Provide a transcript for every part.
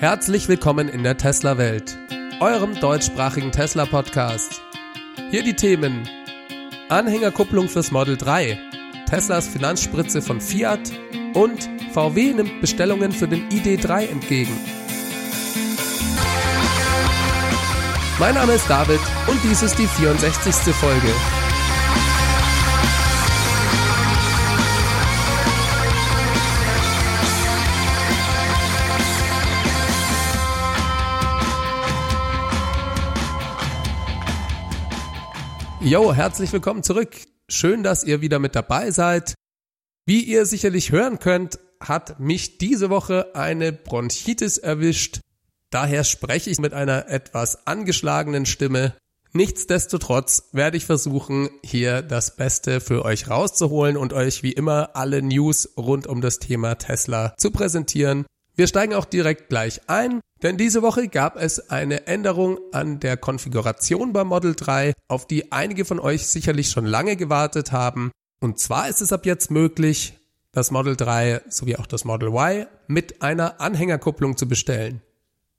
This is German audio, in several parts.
Herzlich willkommen in der Tesla-Welt, eurem deutschsprachigen Tesla-Podcast. Hier die Themen: Anhängerkupplung fürs Model 3, Teslas Finanzspritze von Fiat und VW nimmt Bestellungen für den ID3 entgegen. Mein Name ist David und dies ist die 64. Folge. Jo, herzlich willkommen zurück. Schön, dass ihr wieder mit dabei seid. Wie ihr sicherlich hören könnt, hat mich diese Woche eine Bronchitis erwischt. Daher spreche ich mit einer etwas angeschlagenen Stimme. Nichtsdestotrotz werde ich versuchen, hier das Beste für euch rauszuholen und euch wie immer alle News rund um das Thema Tesla zu präsentieren. Wir steigen auch direkt gleich ein, denn diese Woche gab es eine Änderung an der Konfiguration beim Model 3, auf die einige von euch sicherlich schon lange gewartet haben. Und zwar ist es ab jetzt möglich, das Model 3 sowie auch das Model Y mit einer Anhängerkupplung zu bestellen.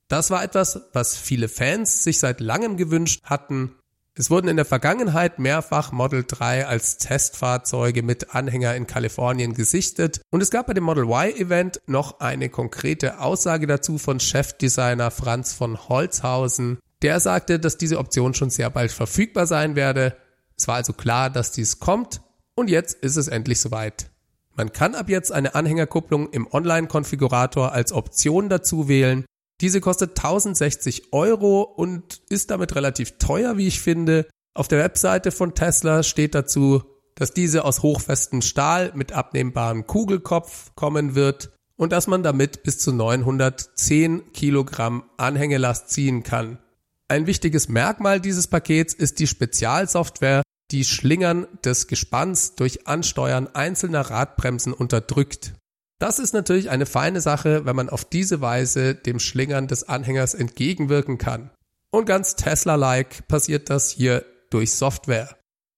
Das war etwas, was viele Fans sich seit langem gewünscht hatten es wurden in der Vergangenheit mehrfach Model 3 als Testfahrzeuge mit Anhänger in Kalifornien gesichtet und es gab bei dem Model Y-Event noch eine konkrete Aussage dazu von Chefdesigner Franz von Holzhausen. Der sagte, dass diese Option schon sehr bald verfügbar sein werde. Es war also klar, dass dies kommt und jetzt ist es endlich soweit. Man kann ab jetzt eine Anhängerkupplung im Online-Konfigurator als Option dazu wählen diese kostet 1060 Euro und ist damit relativ teuer, wie ich finde. Auf der Webseite von Tesla steht dazu, dass diese aus hochfestem Stahl mit abnehmbarem Kugelkopf kommen wird und dass man damit bis zu 910 Kilogramm Anhängelast ziehen kann. Ein wichtiges Merkmal dieses Pakets ist die Spezialsoftware, die Schlingern des Gespanns durch Ansteuern einzelner Radbremsen unterdrückt. Das ist natürlich eine feine Sache, wenn man auf diese Weise dem Schlingern des Anhängers entgegenwirken kann. Und ganz Tesla-like passiert das hier durch Software.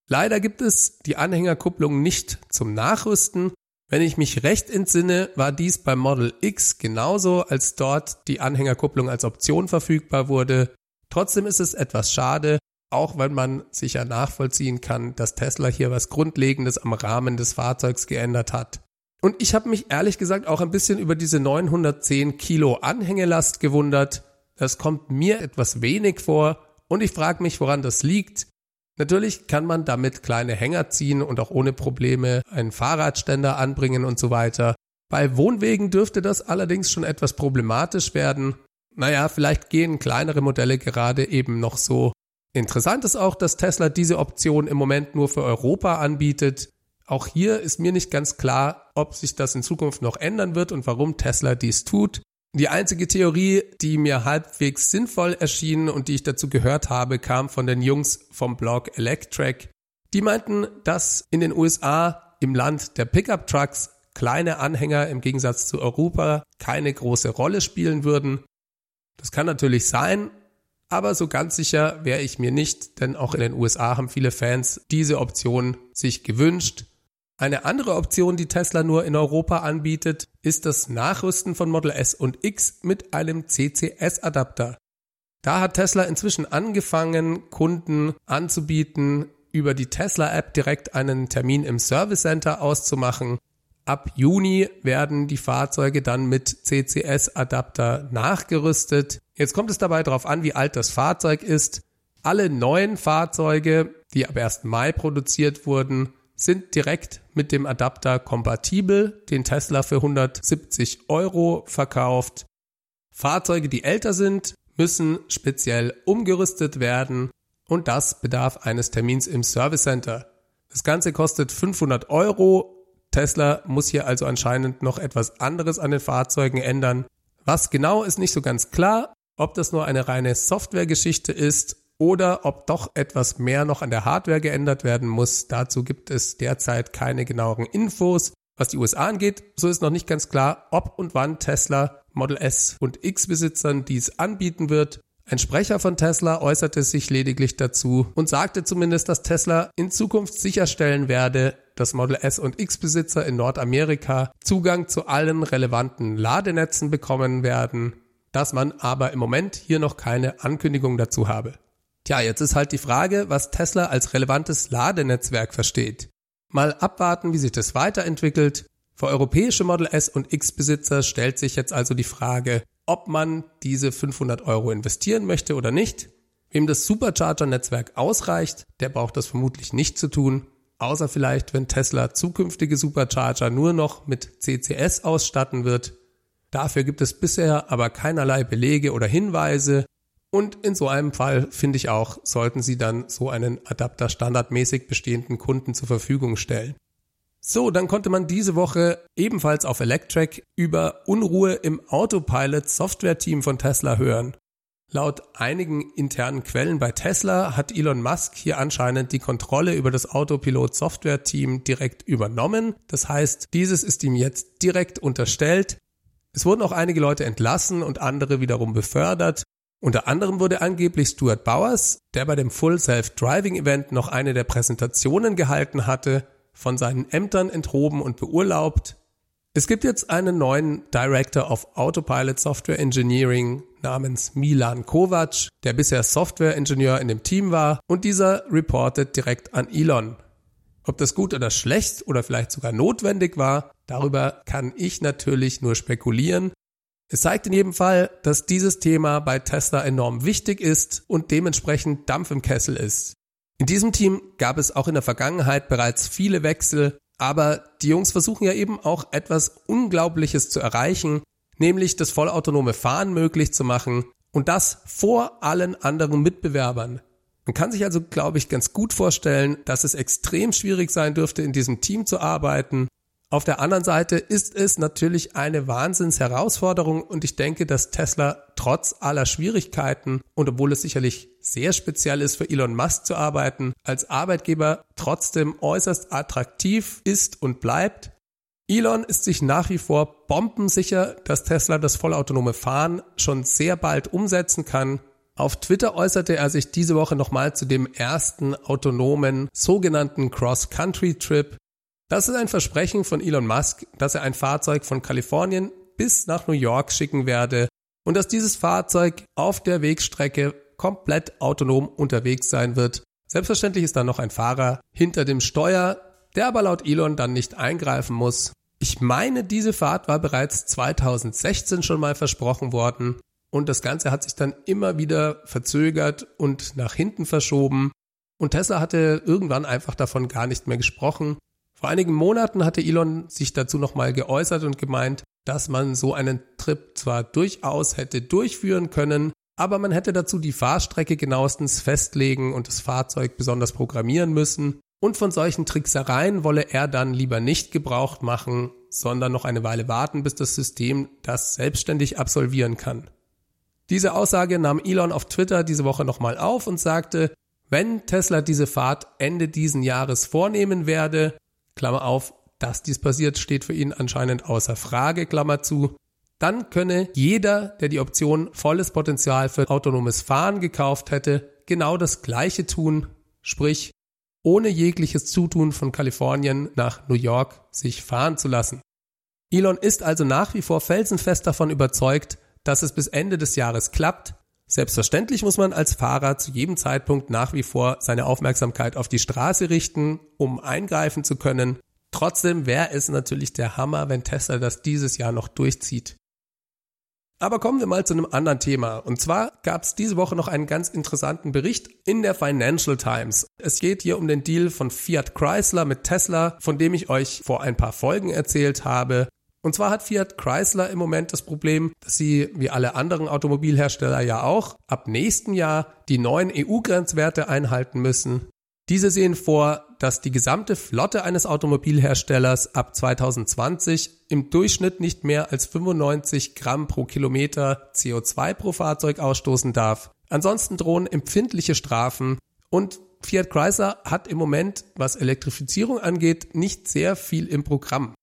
Leider gibt es die Anhängerkupplung nicht zum Nachrüsten. Wenn ich mich recht entsinne, war dies beim Model X genauso, als dort die Anhängerkupplung als Option verfügbar wurde. Trotzdem ist es etwas schade, auch wenn man sicher nachvollziehen kann, dass Tesla hier was Grundlegendes am Rahmen des Fahrzeugs geändert hat. Und ich habe mich ehrlich gesagt auch ein bisschen über diese 910 Kilo Anhängelast gewundert. Das kommt mir etwas wenig vor und ich frage mich, woran das liegt. Natürlich kann man damit kleine Hänger ziehen und auch ohne Probleme einen Fahrradständer anbringen und so weiter. Bei Wohnwegen dürfte das allerdings schon etwas problematisch werden. Naja, vielleicht gehen kleinere Modelle gerade eben noch so. Interessant ist auch, dass Tesla diese Option im Moment nur für Europa anbietet. Auch hier ist mir nicht ganz klar, ob sich das in Zukunft noch ändern wird und warum Tesla dies tut. Die einzige Theorie, die mir halbwegs sinnvoll erschien und die ich dazu gehört habe, kam von den Jungs vom Blog Electrek. Die meinten, dass in den USA im Land der Pickup Trucks kleine Anhänger im Gegensatz zu Europa keine große Rolle spielen würden. Das kann natürlich sein, aber so ganz sicher wäre ich mir nicht, denn auch in den USA haben viele Fans diese Option sich gewünscht. Eine andere Option, die Tesla nur in Europa anbietet, ist das Nachrüsten von Model S und X mit einem CCS-Adapter. Da hat Tesla inzwischen angefangen, Kunden anzubieten, über die Tesla-App direkt einen Termin im Service Center auszumachen. Ab Juni werden die Fahrzeuge dann mit CCS-Adapter nachgerüstet. Jetzt kommt es dabei darauf an, wie alt das Fahrzeug ist. Alle neuen Fahrzeuge, die ab 1. Mai produziert wurden, sind direkt mit dem Adapter kompatibel, den Tesla für 170 Euro verkauft. Fahrzeuge, die älter sind, müssen speziell umgerüstet werden und das bedarf eines Termins im Service Center. Das Ganze kostet 500 Euro. Tesla muss hier also anscheinend noch etwas anderes an den Fahrzeugen ändern. Was genau ist nicht so ganz klar, ob das nur eine reine Softwaregeschichte ist oder ob doch etwas mehr noch an der Hardware geändert werden muss. Dazu gibt es derzeit keine genaueren Infos. Was die USA angeht, so ist noch nicht ganz klar, ob und wann Tesla Model S und X Besitzern dies anbieten wird. Ein Sprecher von Tesla äußerte sich lediglich dazu und sagte zumindest, dass Tesla in Zukunft sicherstellen werde, dass Model S und X Besitzer in Nordamerika Zugang zu allen relevanten Ladenetzen bekommen werden dass man aber im Moment hier noch keine Ankündigung dazu habe. Tja, jetzt ist halt die Frage, was Tesla als relevantes Ladenetzwerk versteht. Mal abwarten, wie sich das weiterentwickelt. Für europäische Model S und X Besitzer stellt sich jetzt also die Frage, ob man diese 500 Euro investieren möchte oder nicht. Wem das Supercharger-Netzwerk ausreicht, der braucht das vermutlich nicht zu tun, außer vielleicht, wenn Tesla zukünftige Supercharger nur noch mit CCS ausstatten wird. Dafür gibt es bisher aber keinerlei Belege oder Hinweise und in so einem Fall finde ich auch, sollten Sie dann so einen Adapter standardmäßig bestehenden Kunden zur Verfügung stellen. So, dann konnte man diese Woche ebenfalls auf Electrek über Unruhe im Autopilot Software-Team von Tesla hören. Laut einigen internen Quellen bei Tesla hat Elon Musk hier anscheinend die Kontrolle über das Autopilot Software Team direkt übernommen. Das heißt, dieses ist ihm jetzt direkt unterstellt. Es wurden auch einige Leute entlassen und andere wiederum befördert. Unter anderem wurde angeblich Stuart Bowers, der bei dem Full Self Driving Event noch eine der Präsentationen gehalten hatte, von seinen Ämtern enthoben und beurlaubt. Es gibt jetzt einen neuen Director of Autopilot Software Engineering namens Milan Kovac, der bisher Software-Ingenieur in dem Team war und dieser reportet direkt an Elon. Ob das gut oder schlecht oder vielleicht sogar notwendig war, darüber kann ich natürlich nur spekulieren. Es zeigt in jedem Fall, dass dieses Thema bei Tesla enorm wichtig ist und dementsprechend Dampf im Kessel ist. In diesem Team gab es auch in der Vergangenheit bereits viele Wechsel aber die Jungs versuchen ja eben auch etwas Unglaubliches zu erreichen, nämlich das vollautonome Fahren möglich zu machen und das vor allen anderen Mitbewerbern. Man kann sich also, glaube ich, ganz gut vorstellen, dass es extrem schwierig sein dürfte, in diesem Team zu arbeiten auf der anderen Seite ist es natürlich eine Wahnsinnsherausforderung und ich denke, dass Tesla trotz aller Schwierigkeiten und obwohl es sicherlich sehr speziell ist für Elon Musk zu arbeiten, als Arbeitgeber trotzdem äußerst attraktiv ist und bleibt. Elon ist sich nach wie vor bombensicher, dass Tesla das vollautonome Fahren schon sehr bald umsetzen kann. Auf Twitter äußerte er sich diese Woche nochmal zu dem ersten autonomen sogenannten Cross-Country-Trip, das ist ein Versprechen von Elon Musk, dass er ein Fahrzeug von Kalifornien bis nach New York schicken werde und dass dieses Fahrzeug auf der Wegstrecke komplett autonom unterwegs sein wird. Selbstverständlich ist da noch ein Fahrer hinter dem Steuer, der aber laut Elon dann nicht eingreifen muss. Ich meine, diese Fahrt war bereits 2016 schon mal versprochen worden und das Ganze hat sich dann immer wieder verzögert und nach hinten verschoben. Und Tesla hatte irgendwann einfach davon gar nicht mehr gesprochen. Vor einigen Monaten hatte Elon sich dazu nochmal geäußert und gemeint, dass man so einen Trip zwar durchaus hätte durchführen können, aber man hätte dazu die Fahrstrecke genauestens festlegen und das Fahrzeug besonders programmieren müssen. Und von solchen Tricksereien wolle er dann lieber nicht Gebrauch machen, sondern noch eine Weile warten, bis das System das selbstständig absolvieren kann. Diese Aussage nahm Elon auf Twitter diese Woche nochmal auf und sagte, wenn Tesla diese Fahrt Ende diesen Jahres vornehmen werde, Klammer auf, dass dies passiert, steht für ihn anscheinend außer Frage, Klammer zu. Dann könne jeder, der die Option volles Potenzial für autonomes Fahren gekauft hätte, genau das Gleiche tun, sprich ohne jegliches Zutun von Kalifornien nach New York sich fahren zu lassen. Elon ist also nach wie vor felsenfest davon überzeugt, dass es bis Ende des Jahres klappt. Selbstverständlich muss man als Fahrer zu jedem Zeitpunkt nach wie vor seine Aufmerksamkeit auf die Straße richten, um eingreifen zu können. Trotzdem wäre es natürlich der Hammer, wenn Tesla das dieses Jahr noch durchzieht. Aber kommen wir mal zu einem anderen Thema. Und zwar gab es diese Woche noch einen ganz interessanten Bericht in der Financial Times. Es geht hier um den Deal von Fiat Chrysler mit Tesla, von dem ich euch vor ein paar Folgen erzählt habe. Und zwar hat Fiat Chrysler im Moment das Problem, dass sie, wie alle anderen Automobilhersteller ja auch, ab nächsten Jahr die neuen EU-Grenzwerte einhalten müssen. Diese sehen vor, dass die gesamte Flotte eines Automobilherstellers ab 2020 im Durchschnitt nicht mehr als 95 Gramm pro Kilometer CO2 pro Fahrzeug ausstoßen darf. Ansonsten drohen empfindliche Strafen und Fiat Chrysler hat im Moment, was Elektrifizierung angeht, nicht sehr viel im Programm.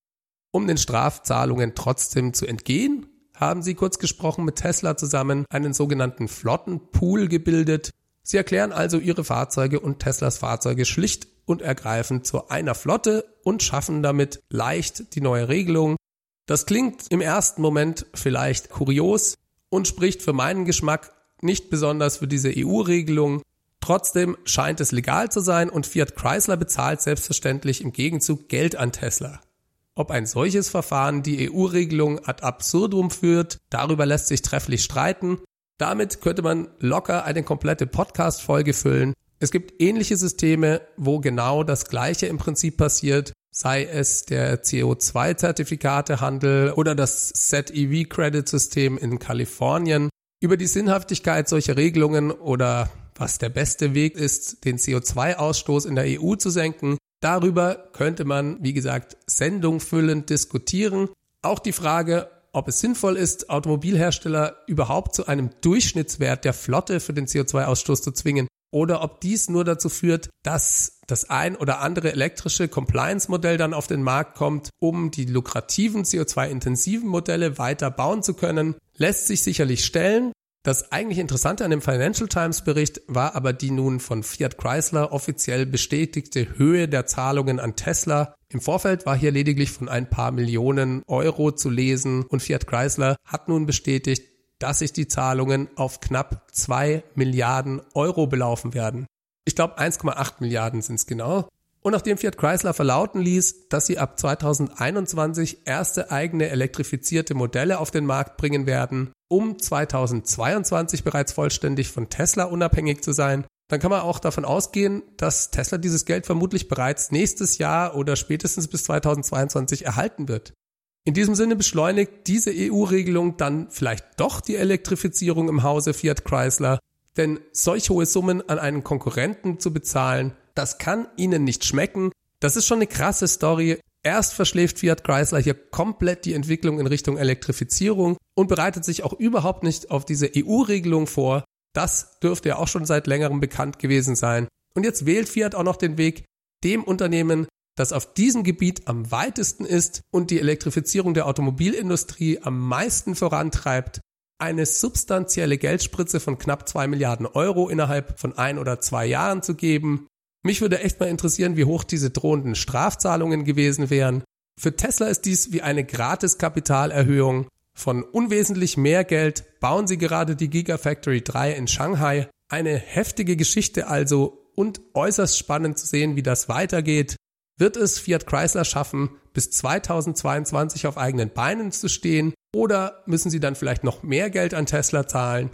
Um den Strafzahlungen trotzdem zu entgehen, haben sie kurz gesprochen mit Tesla zusammen einen sogenannten Flottenpool gebildet, Sie erklären also ihre Fahrzeuge und Teslas Fahrzeuge schlicht und ergreifend zu einer Flotte und schaffen damit leicht die neue Regelung. Das klingt im ersten Moment vielleicht kurios und spricht für meinen Geschmack nicht besonders für diese EU-Regelung. Trotzdem scheint es legal zu sein und Fiat Chrysler bezahlt selbstverständlich im Gegenzug Geld an Tesla. Ob ein solches Verfahren die EU-Regelung ad absurdum führt, darüber lässt sich trefflich streiten. Damit könnte man locker eine komplette Podcast-Folge füllen. Es gibt ähnliche Systeme, wo genau das Gleiche im Prinzip passiert, sei es der CO2-Zertifikatehandel oder das Set-EV-Credit-System in Kalifornien. Über die Sinnhaftigkeit solcher Regelungen oder was der beste Weg ist, den CO2-Ausstoß in der EU zu senken, darüber könnte man, wie gesagt, sendungfüllend diskutieren. Auch die Frage, ob es sinnvoll ist, Automobilhersteller überhaupt zu einem Durchschnittswert der Flotte für den CO2-Ausstoß zu zwingen oder ob dies nur dazu führt, dass das ein oder andere elektrische Compliance-Modell dann auf den Markt kommt, um die lukrativen CO2-intensiven Modelle weiter bauen zu können, lässt sich sicherlich stellen. Das eigentlich Interessante an dem Financial Times Bericht war aber die nun von Fiat Chrysler offiziell bestätigte Höhe der Zahlungen an Tesla. Im Vorfeld war hier lediglich von ein paar Millionen Euro zu lesen und Fiat Chrysler hat nun bestätigt, dass sich die Zahlungen auf knapp zwei Milliarden Euro belaufen werden. Ich glaube 1,8 Milliarden sind es genau. Und nachdem Fiat Chrysler verlauten ließ, dass sie ab 2021 erste eigene elektrifizierte Modelle auf den Markt bringen werden, um 2022 bereits vollständig von Tesla unabhängig zu sein, dann kann man auch davon ausgehen, dass Tesla dieses Geld vermutlich bereits nächstes Jahr oder spätestens bis 2022 erhalten wird. In diesem Sinne beschleunigt diese EU-Regelung dann vielleicht doch die Elektrifizierung im Hause Fiat Chrysler, denn solch hohe Summen an einen Konkurrenten zu bezahlen, das kann ihnen nicht schmecken. Das ist schon eine krasse Story. Erst verschläft Fiat Chrysler hier komplett die Entwicklung in Richtung Elektrifizierung und bereitet sich auch überhaupt nicht auf diese EU-Regelung vor. Das dürfte ja auch schon seit längerem bekannt gewesen sein. Und jetzt wählt Fiat auch noch den Weg, dem Unternehmen das auf diesem Gebiet am weitesten ist und die Elektrifizierung der Automobilindustrie am meisten vorantreibt, eine substanzielle Geldspritze von knapp zwei Milliarden Euro innerhalb von ein oder zwei Jahren zu geben. Mich würde echt mal interessieren, wie hoch diese drohenden Strafzahlungen gewesen wären. Für Tesla ist dies wie eine Gratiskapitalerhöhung. Von unwesentlich mehr Geld bauen sie gerade die Gigafactory 3 in Shanghai. Eine heftige Geschichte also und äußerst spannend zu sehen, wie das weitergeht. Wird es Fiat Chrysler schaffen, bis 2022 auf eigenen Beinen zu stehen oder müssen sie dann vielleicht noch mehr Geld an Tesla zahlen?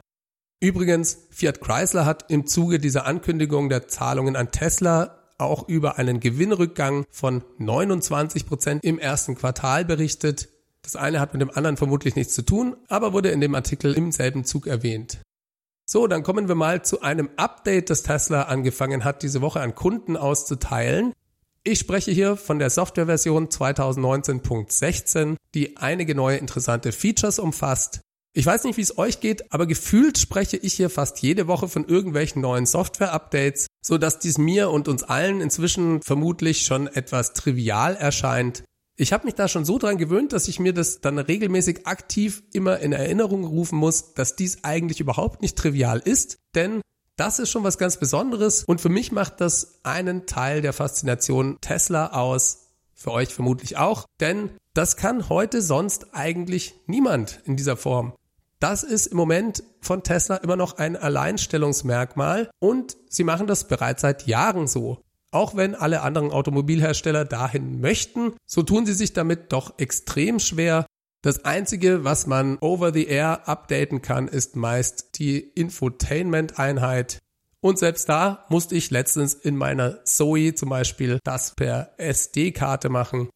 Übrigens, Fiat Chrysler hat im Zuge dieser Ankündigung der Zahlungen an Tesla auch über einen Gewinnrückgang von 29 Prozent im ersten Quartal berichtet. Das eine hat mit dem anderen vermutlich nichts zu tun, aber wurde in dem Artikel im selben Zug erwähnt. So, dann kommen wir mal zu einem Update, das Tesla angefangen hat, diese Woche an Kunden auszuteilen. Ich spreche hier von der Softwareversion 2019.16, die einige neue interessante Features umfasst. Ich weiß nicht, wie es euch geht, aber gefühlt spreche ich hier fast jede Woche von irgendwelchen neuen Software-Updates, so dass dies mir und uns allen inzwischen vermutlich schon etwas trivial erscheint. Ich habe mich da schon so dran gewöhnt, dass ich mir das dann regelmäßig aktiv immer in Erinnerung rufen muss, dass dies eigentlich überhaupt nicht trivial ist, denn das ist schon was ganz Besonderes und für mich macht das einen Teil der Faszination Tesla aus. Für euch vermutlich auch, denn das kann heute sonst eigentlich niemand in dieser Form. Das ist im Moment von Tesla immer noch ein Alleinstellungsmerkmal und sie machen das bereits seit Jahren so. Auch wenn alle anderen Automobilhersteller dahin möchten, so tun sie sich damit doch extrem schwer das einzige, was man over the air updaten kann, ist meist die Infotainment-Einheit. Und selbst da musste ich letztens in meiner Zoe zum Beispiel das per SD-Karte machen.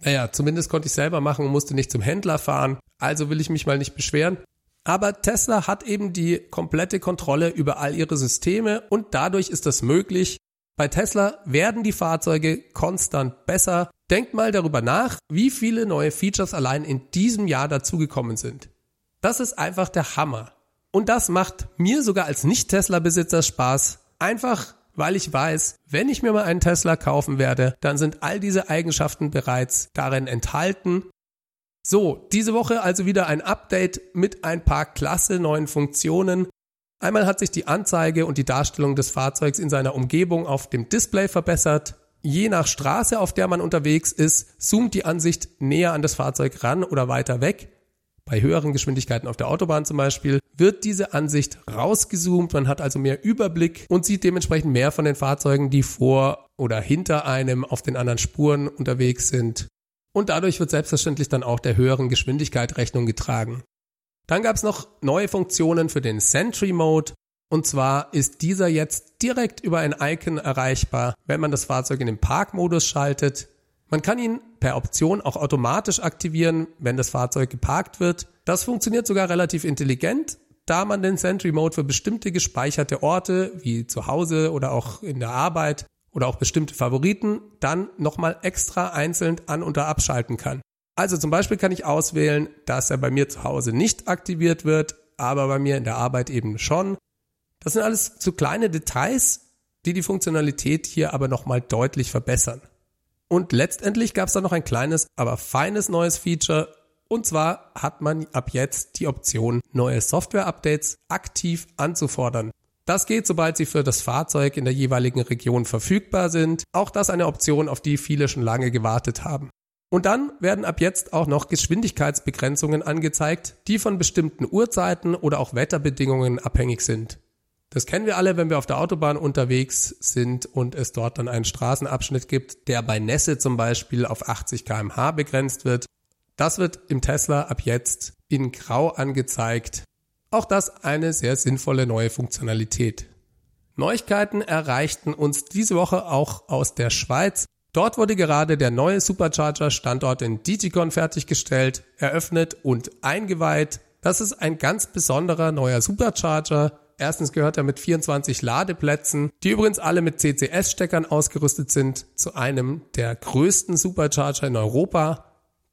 Naja, zumindest konnte ich selber machen und musste nicht zum Händler fahren. Also will ich mich mal nicht beschweren. Aber Tesla hat eben die komplette Kontrolle über all ihre Systeme und dadurch ist das möglich, bei Tesla werden die Fahrzeuge konstant besser. Denkt mal darüber nach, wie viele neue Features allein in diesem Jahr dazugekommen sind. Das ist einfach der Hammer. Und das macht mir sogar als Nicht-Tesla-Besitzer Spaß. Einfach, weil ich weiß, wenn ich mir mal einen Tesla kaufen werde, dann sind all diese Eigenschaften bereits darin enthalten. So, diese Woche also wieder ein Update mit ein paar klasse neuen Funktionen. Einmal hat sich die Anzeige und die Darstellung des Fahrzeugs in seiner Umgebung auf dem Display verbessert. Je nach Straße, auf der man unterwegs ist, zoomt die Ansicht näher an das Fahrzeug ran oder weiter weg. bei höheren Geschwindigkeiten auf der Autobahn zum Beispiel, wird diese Ansicht rausgezoomt. Man hat also mehr Überblick und sieht dementsprechend mehr von den Fahrzeugen, die vor oder hinter einem auf den anderen Spuren unterwegs sind. Und dadurch wird selbstverständlich dann auch der höheren Geschwindigkeit Rechnung getragen. Dann gab es noch neue Funktionen für den Sentry Mode. Und zwar ist dieser jetzt direkt über ein Icon erreichbar, wenn man das Fahrzeug in den Parkmodus schaltet. Man kann ihn per Option auch automatisch aktivieren, wenn das Fahrzeug geparkt wird. Das funktioniert sogar relativ intelligent, da man den Sentry Mode für bestimmte gespeicherte Orte wie zu Hause oder auch in der Arbeit oder auch bestimmte Favoriten dann nochmal extra einzeln an- oder abschalten kann. Also zum Beispiel kann ich auswählen, dass er bei mir zu Hause nicht aktiviert wird, aber bei mir in der Arbeit eben schon. Das sind alles so kleine Details, die die Funktionalität hier aber nochmal deutlich verbessern. Und letztendlich gab es da noch ein kleines, aber feines neues Feature. Und zwar hat man ab jetzt die Option, neue Software-Updates aktiv anzufordern. Das geht, sobald sie für das Fahrzeug in der jeweiligen Region verfügbar sind. Auch das eine Option, auf die viele schon lange gewartet haben. Und dann werden ab jetzt auch noch Geschwindigkeitsbegrenzungen angezeigt, die von bestimmten Uhrzeiten oder auch Wetterbedingungen abhängig sind. Das kennen wir alle, wenn wir auf der Autobahn unterwegs sind und es dort dann einen Straßenabschnitt gibt, der bei Nässe zum Beispiel auf 80 kmh begrenzt wird. Das wird im Tesla ab jetzt in Grau angezeigt. Auch das eine sehr sinnvolle neue Funktionalität. Neuigkeiten erreichten uns diese Woche auch aus der Schweiz. Dort wurde gerade der neue Supercharger-Standort in Digicon fertiggestellt, eröffnet und eingeweiht. Das ist ein ganz besonderer neuer Supercharger, Erstens gehört er mit 24 Ladeplätzen, die übrigens alle mit CCS-Steckern ausgerüstet sind, zu einem der größten Supercharger in Europa.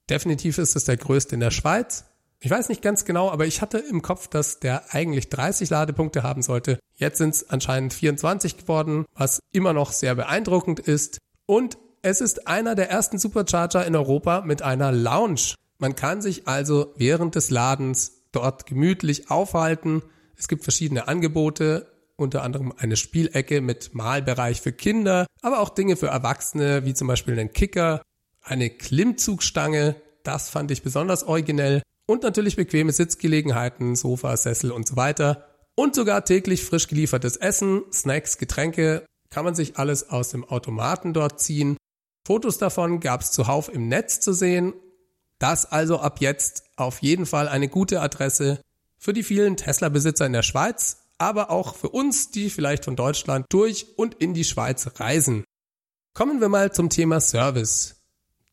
Definitiv ist es der größte in der Schweiz. Ich weiß nicht ganz genau, aber ich hatte im Kopf, dass der eigentlich 30 Ladepunkte haben sollte. Jetzt sind es anscheinend 24 geworden, was immer noch sehr beeindruckend ist. Und es ist einer der ersten Supercharger in Europa mit einer Lounge. Man kann sich also während des Ladens dort gemütlich aufhalten es gibt verschiedene Angebote, unter anderem eine Spielecke mit Malbereich für Kinder, aber auch Dinge für Erwachsene, wie zum Beispiel einen Kicker, eine Klimmzugstange, das fand ich besonders originell, und natürlich bequeme Sitzgelegenheiten, Sofa, Sessel und so weiter. Und sogar täglich frisch geliefertes Essen, Snacks, Getränke, kann man sich alles aus dem Automaten dort ziehen. Fotos davon gab es zuhauf im Netz zu sehen. Das also ab jetzt auf jeden Fall eine gute Adresse für die vielen Tesla-Besitzer in der Schweiz, aber auch für uns, die vielleicht von Deutschland durch und in die Schweiz reisen. Kommen wir mal zum Thema Service.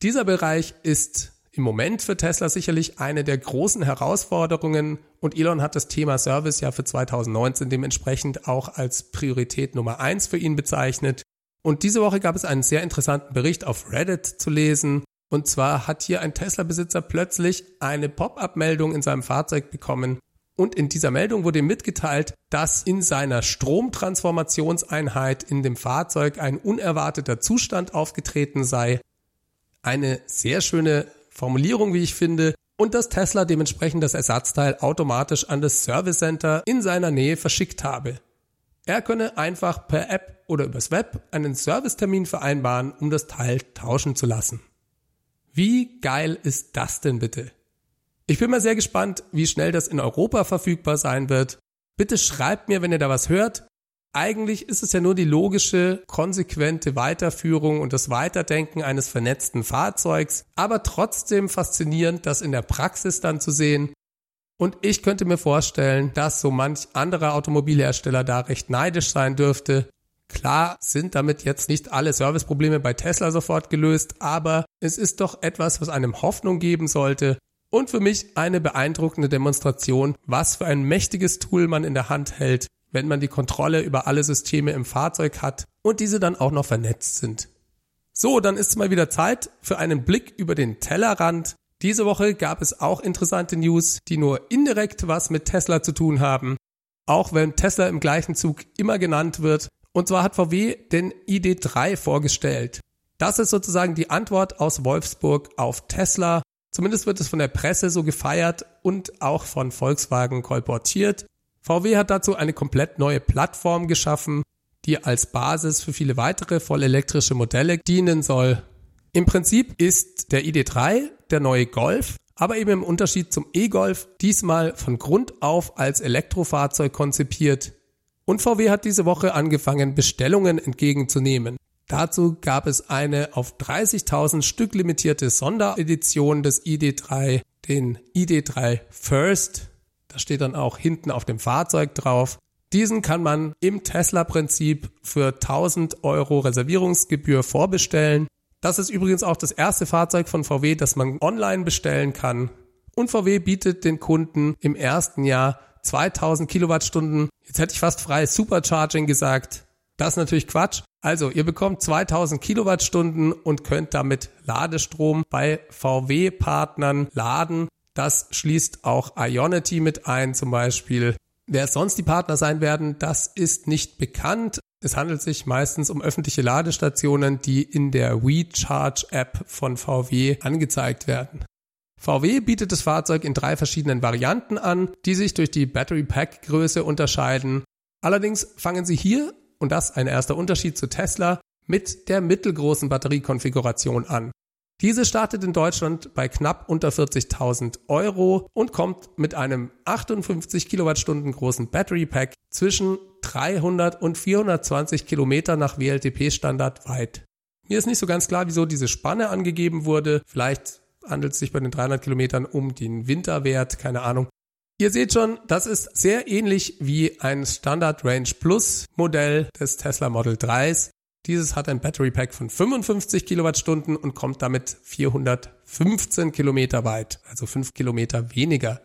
Dieser Bereich ist im Moment für Tesla sicherlich eine der großen Herausforderungen und Elon hat das Thema Service ja für 2019 dementsprechend auch als Priorität Nummer eins für ihn bezeichnet. Und diese Woche gab es einen sehr interessanten Bericht auf Reddit zu lesen. Und zwar hat hier ein Tesla-Besitzer plötzlich eine Pop-up-Meldung in seinem Fahrzeug bekommen, und in dieser Meldung wurde mitgeteilt, dass in seiner Stromtransformationseinheit in dem Fahrzeug ein unerwarteter Zustand aufgetreten sei. Eine sehr schöne Formulierung, wie ich finde, und dass Tesla dementsprechend das Ersatzteil automatisch an das Service Center in seiner Nähe verschickt habe. Er könne einfach per App oder übers Web einen Servicetermin vereinbaren, um das Teil tauschen zu lassen. Wie geil ist das denn bitte? Ich bin mal sehr gespannt, wie schnell das in Europa verfügbar sein wird. Bitte schreibt mir, wenn ihr da was hört. Eigentlich ist es ja nur die logische, konsequente Weiterführung und das Weiterdenken eines vernetzten Fahrzeugs, aber trotzdem faszinierend, das in der Praxis dann zu sehen. Und ich könnte mir vorstellen, dass so manch anderer Automobilhersteller da recht neidisch sein dürfte. Klar sind damit jetzt nicht alle Serviceprobleme bei Tesla sofort gelöst, aber es ist doch etwas, was einem Hoffnung geben sollte, und für mich eine beeindruckende Demonstration, was für ein mächtiges Tool man in der Hand hält, wenn man die Kontrolle über alle Systeme im Fahrzeug hat und diese dann auch noch vernetzt sind. So, dann ist es mal wieder Zeit für einen Blick über den Tellerrand. Diese Woche gab es auch interessante News, die nur indirekt was mit Tesla zu tun haben, auch wenn Tesla im gleichen Zug immer genannt wird. Und zwar hat VW den ID3 vorgestellt. Das ist sozusagen die Antwort aus Wolfsburg auf Tesla Zumindest wird es von der Presse so gefeiert und auch von Volkswagen kolportiert. VW hat dazu eine komplett neue Plattform geschaffen, die als Basis für viele weitere vollelektrische Modelle dienen soll. Im Prinzip ist der ID3 der neue Golf, aber eben im Unterschied zum E-Golf diesmal von Grund auf als Elektrofahrzeug konzipiert. Und VW hat diese Woche angefangen, Bestellungen entgegenzunehmen. Dazu gab es eine auf 30.000 Stück limitierte Sonderedition des ID3, den ID3 First. Steht dann auch hinten auf dem Fahrzeug drauf. Diesen kann man im Tesla-Prinzip für 1000 Euro Reservierungsgebühr vorbestellen. Das ist übrigens auch das erste Fahrzeug von VW, das man online bestellen kann. Und VW bietet den Kunden im ersten Jahr 2000 Kilowattstunden. Jetzt hätte ich fast frei Supercharging gesagt. Das ist natürlich Quatsch. Also, ihr bekommt 2000 Kilowattstunden und könnt damit Ladestrom bei VW-Partnern laden. Das schließt auch Ionity mit ein zum Beispiel. Wer sonst die Partner sein werden, das ist nicht bekannt. Es handelt sich meistens um öffentliche Ladestationen, die in der WeCharge-App von VW angezeigt werden. VW bietet das Fahrzeug in drei verschiedenen Varianten an, die sich durch die Battery Pack Größe unterscheiden. Allerdings fangen sie hier, und das ein erster Unterschied zu Tesla, mit der mittelgroßen Batteriekonfiguration an. Diese startet in Deutschland bei knapp unter 40.000 Euro und kommt mit einem 58 Kilowattstunden großen Battery Pack zwischen 300 und 420 Kilometer nach WLTP-Standard weit. Mir ist nicht so ganz klar, wieso diese Spanne angegeben wurde. Vielleicht handelt es sich bei den 300 Kilometern um den Winterwert, keine Ahnung. Ihr seht schon, das ist sehr ähnlich wie ein Standard Range Plus Modell des Tesla Model 3s. Dieses hat ein Battery Pack von 55 Kilowattstunden und kommt damit 415 Kilometer weit, also 5 Kilometer weniger.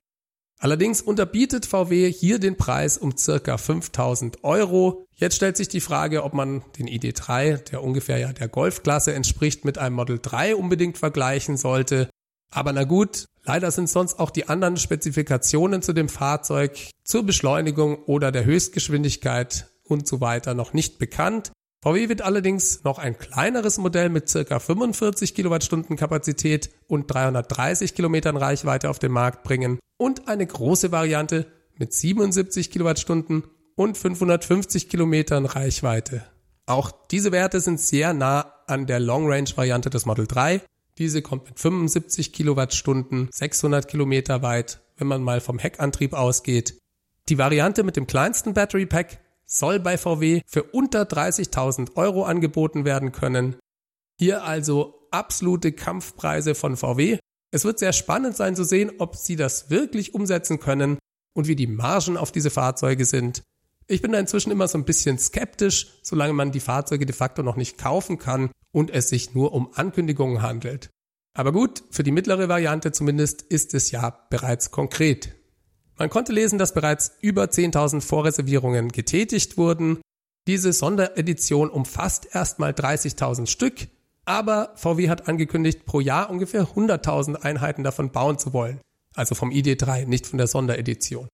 Allerdings unterbietet VW hier den Preis um circa 5000 Euro. Jetzt stellt sich die Frage, ob man den ID3, der ungefähr ja der Golfklasse entspricht, mit einem Model 3 unbedingt vergleichen sollte. Aber na gut, leider sind sonst auch die anderen Spezifikationen zu dem Fahrzeug zur Beschleunigung oder der Höchstgeschwindigkeit und so weiter noch nicht bekannt. VW wird allerdings noch ein kleineres Modell mit ca. 45 Kilowattstunden Kapazität und 330 Kilometern Reichweite auf den Markt bringen und eine große Variante mit 77 Kilowattstunden und 550 Kilometern Reichweite. Auch diese Werte sind sehr nah an der Long Range Variante des Model 3. Diese kommt mit 75 Kilowattstunden 600 Kilometer weit, wenn man mal vom Heckantrieb ausgeht. Die Variante mit dem kleinsten Battery Pack soll bei VW für unter 30.000 Euro angeboten werden können. Hier also absolute Kampfpreise von VW. Es wird sehr spannend sein zu sehen, ob sie das wirklich umsetzen können und wie die Margen auf diese Fahrzeuge sind. Ich bin da inzwischen immer so ein bisschen skeptisch, solange man die Fahrzeuge de facto noch nicht kaufen kann und es sich nur um Ankündigungen handelt. Aber gut, für die mittlere Variante zumindest ist es ja bereits konkret. Man konnte lesen, dass bereits über 10.000 Vorreservierungen getätigt wurden. Diese Sonderedition umfasst erstmal 30.000 Stück, aber VW hat angekündigt, pro Jahr ungefähr 100.000 Einheiten davon bauen zu wollen. Also vom ID3, nicht von der Sonderedition.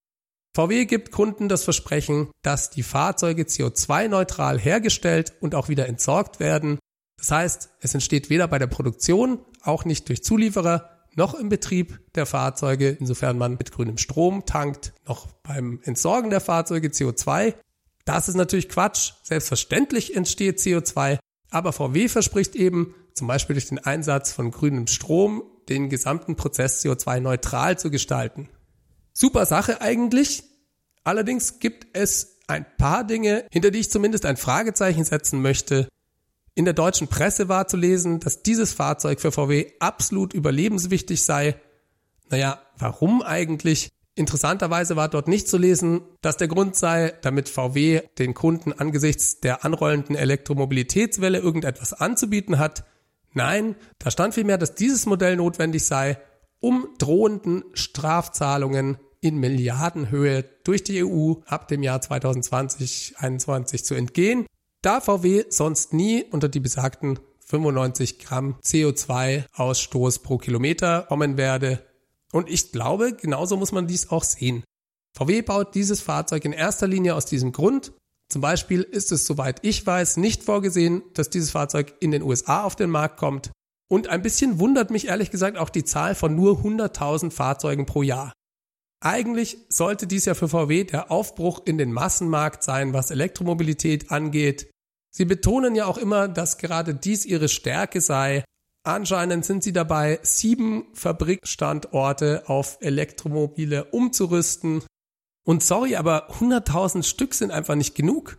VW gibt Kunden das Versprechen, dass die Fahrzeuge CO2-neutral hergestellt und auch wieder entsorgt werden. Das heißt, es entsteht weder bei der Produktion, auch nicht durch Zulieferer, noch im Betrieb der Fahrzeuge, insofern man mit grünem Strom tankt, noch beim Entsorgen der Fahrzeuge CO2. Das ist natürlich Quatsch. Selbstverständlich entsteht CO2, aber VW verspricht eben, zum Beispiel durch den Einsatz von grünem Strom, den gesamten Prozess CO2-neutral zu gestalten. Super Sache eigentlich. Allerdings gibt es ein paar Dinge, hinter die ich zumindest ein Fragezeichen setzen möchte, in der deutschen Presse war zu lesen, dass dieses Fahrzeug für VW absolut überlebenswichtig sei. Naja, warum eigentlich? Interessanterweise war dort nicht zu lesen, dass der Grund sei, damit VW den Kunden angesichts der anrollenden Elektromobilitätswelle irgendetwas anzubieten hat. Nein, da stand vielmehr, dass dieses Modell notwendig sei, um drohenden Strafzahlungen in Milliardenhöhe durch die EU ab dem Jahr 2020-21 zu entgehen da VW sonst nie unter die besagten 95 Gramm CO2-Ausstoß pro Kilometer kommen werde. Und ich glaube, genauso muss man dies auch sehen. VW baut dieses Fahrzeug in erster Linie aus diesem Grund. Zum Beispiel ist es, soweit ich weiß, nicht vorgesehen, dass dieses Fahrzeug in den USA auf den Markt kommt. Und ein bisschen wundert mich ehrlich gesagt auch die Zahl von nur 100.000 Fahrzeugen pro Jahr. Eigentlich sollte dies ja für VW der Aufbruch in den Massenmarkt sein, was Elektromobilität angeht. Sie betonen ja auch immer, dass gerade dies ihre Stärke sei. Anscheinend sind sie dabei, sieben Fabrikstandorte auf Elektromobile umzurüsten. Und sorry, aber 100.000 Stück sind einfach nicht genug.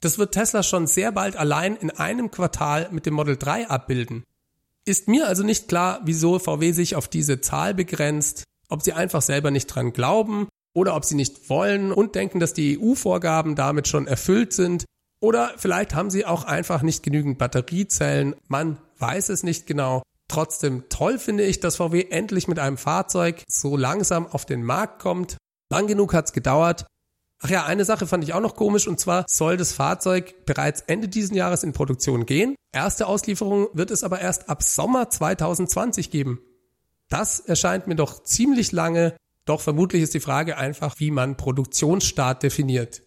Das wird Tesla schon sehr bald allein in einem Quartal mit dem Model 3 abbilden. Ist mir also nicht klar, wieso VW sich auf diese Zahl begrenzt, ob sie einfach selber nicht dran glauben oder ob sie nicht wollen und denken, dass die EU-Vorgaben damit schon erfüllt sind oder vielleicht haben sie auch einfach nicht genügend Batteriezellen, man weiß es nicht genau. Trotzdem toll finde ich, dass VW endlich mit einem Fahrzeug so langsam auf den Markt kommt. Lang genug hat's gedauert Ach ja, eine Sache fand ich auch noch komisch und zwar soll das Fahrzeug bereits Ende diesen Jahres in Produktion gehen. Erste Auslieferung wird es aber erst ab Sommer 2020 geben. Das erscheint mir doch ziemlich lange, doch vermutlich ist die Frage einfach, wie man Produktionsstart definiert.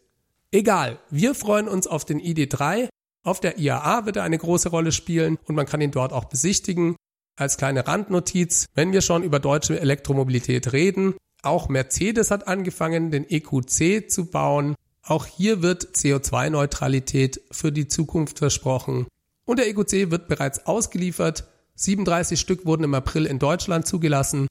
Egal, wir freuen uns auf den ID3. Auf der IAA wird er eine große Rolle spielen und man kann ihn dort auch besichtigen. Als kleine Randnotiz, wenn wir schon über deutsche Elektromobilität reden, auch Mercedes hat angefangen, den EQC zu bauen. Auch hier wird CO2-Neutralität für die Zukunft versprochen. Und der EQC wird bereits ausgeliefert. 37 Stück wurden im April in Deutschland zugelassen.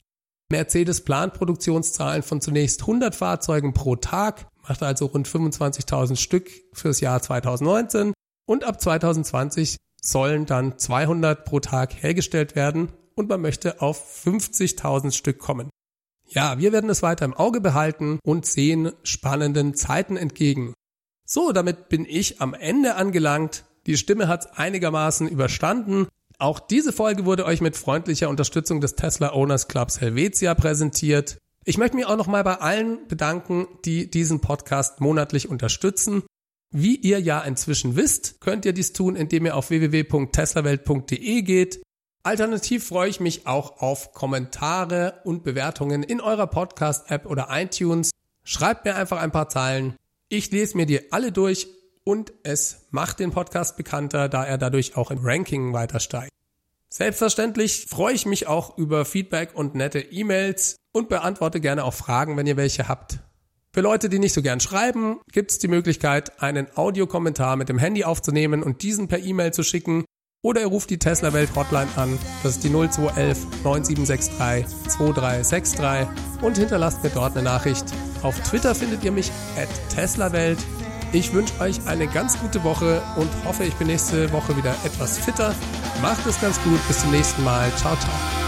Mercedes plant Produktionszahlen von zunächst 100 Fahrzeugen pro Tag, macht also rund 25.000 Stück fürs Jahr 2019. Und ab 2020 sollen dann 200 pro Tag hergestellt werden und man möchte auf 50.000 Stück kommen. Ja, wir werden es weiter im Auge behalten und sehen spannenden Zeiten entgegen. So, damit bin ich am Ende angelangt. Die Stimme hat's einigermaßen überstanden. Auch diese Folge wurde euch mit freundlicher Unterstützung des Tesla Owners Clubs Helvetia präsentiert. Ich möchte mich auch nochmal bei allen bedanken, die diesen Podcast monatlich unterstützen. Wie ihr ja inzwischen wisst, könnt ihr dies tun, indem ihr auf www.teslawelt.de geht Alternativ freue ich mich auch auf Kommentare und Bewertungen in eurer Podcast-App oder iTunes. Schreibt mir einfach ein paar Zeilen. Ich lese mir die alle durch und es macht den Podcast bekannter, da er dadurch auch im Ranking weiter steigt. Selbstverständlich freue ich mich auch über Feedback und nette E-Mails und beantworte gerne auch Fragen, wenn ihr welche habt. Für Leute, die nicht so gern schreiben, gibt es die Möglichkeit, einen Audiokommentar mit dem Handy aufzunehmen und diesen per E-Mail zu schicken. Oder ihr ruft die Tesla Welt Hotline an, das ist die 0211 9763 2363 und hinterlasst mir dort eine Nachricht. Auf Twitter findet ihr mich at TeslaWelt. Ich wünsche euch eine ganz gute Woche und hoffe, ich bin nächste Woche wieder etwas fitter. Macht es ganz gut, bis zum nächsten Mal. Ciao, ciao.